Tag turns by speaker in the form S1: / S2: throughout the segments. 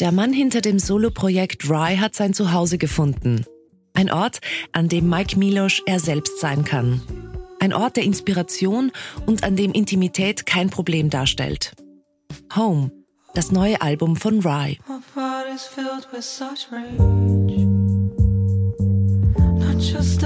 S1: Der Mann hinter dem Soloprojekt Rye hat sein Zuhause gefunden. Ein Ort, an dem Mike Milosch er selbst sein kann. Ein Ort der Inspiration und an dem Intimität kein Problem darstellt. Home, das neue Album von Rye. just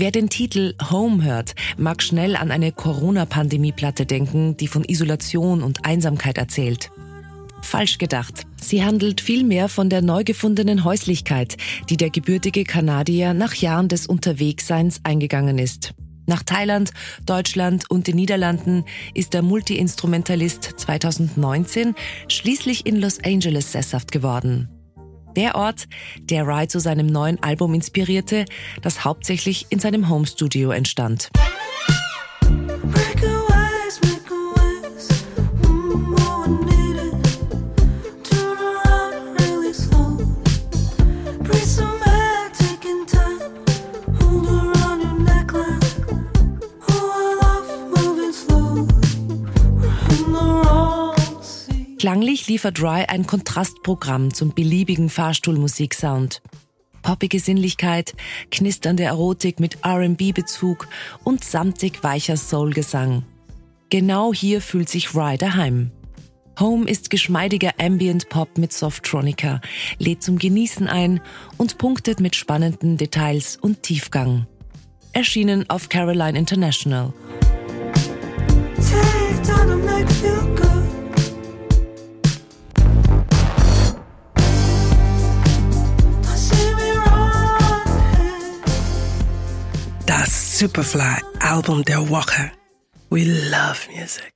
S1: Wer den Titel Home hört, mag schnell an eine Corona-Pandemie-Platte denken, die von Isolation und Einsamkeit erzählt. Falsch gedacht. Sie handelt vielmehr von der neu gefundenen Häuslichkeit, die der gebürtige Kanadier nach Jahren des Unterwegsseins eingegangen ist. Nach Thailand, Deutschland und den Niederlanden ist der Multiinstrumentalist 2019 schließlich in Los Angeles sesshaft geworden. Der Ort, der Rye zu seinem neuen Album inspirierte, das hauptsächlich in seinem Homestudio entstand. Klanglich liefert Rye ein Kontrastprogramm zum beliebigen Fahrstuhlmusiksound. Poppige Sinnlichkeit, knisternde Erotik mit R&B-Bezug und samtig weicher Soul-Gesang. Genau hier fühlt sich Rye daheim. Home ist geschmeidiger Ambient Pop mit Softronica, lädt zum Genießen ein und punktet mit spannenden Details und Tiefgang. Erschienen auf Caroline International.
S2: Superfly Album der Woche. We love music.